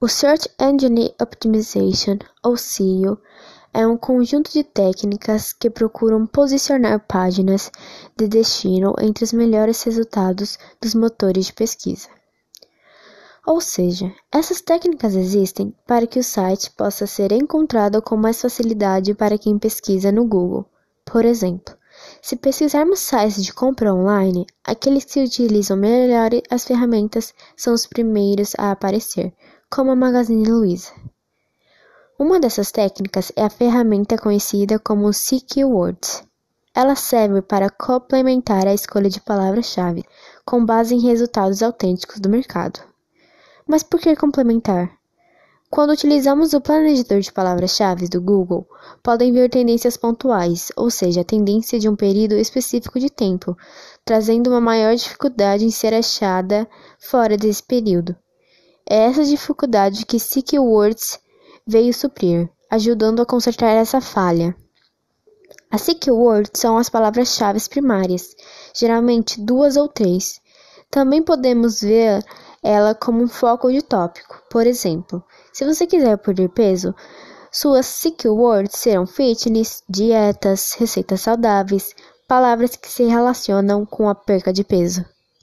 O Search Engine Optimization, ou SEO, é um conjunto de técnicas que procuram posicionar páginas de destino entre os melhores resultados dos motores de pesquisa. Ou seja, essas técnicas existem para que o site possa ser encontrado com mais facilidade para quem pesquisa no Google. Por exemplo, se pesquisarmos sites de compra online, aqueles que utilizam melhor as ferramentas são os primeiros a aparecer, como a Magazine Luiza. Uma dessas técnicas é a ferramenta conhecida como Words. Ela serve para complementar a escolha de palavras-chave com base em resultados autênticos do mercado. Mas por que complementar? Quando utilizamos o planejador de palavras-chave do Google, podem vir tendências pontuais, ou seja, a tendência de um período específico de tempo, trazendo uma maior dificuldade em ser achada fora desse período. É essa dificuldade que Words veio suprir, ajudando a consertar essa falha. As Words são as palavras-chave primárias, geralmente duas ou três. Também podemos ver ela como um foco de tópico. Por exemplo, se você quiser perder peso, suas Words serão fitness, dietas, receitas saudáveis, palavras que se relacionam com a perca de peso.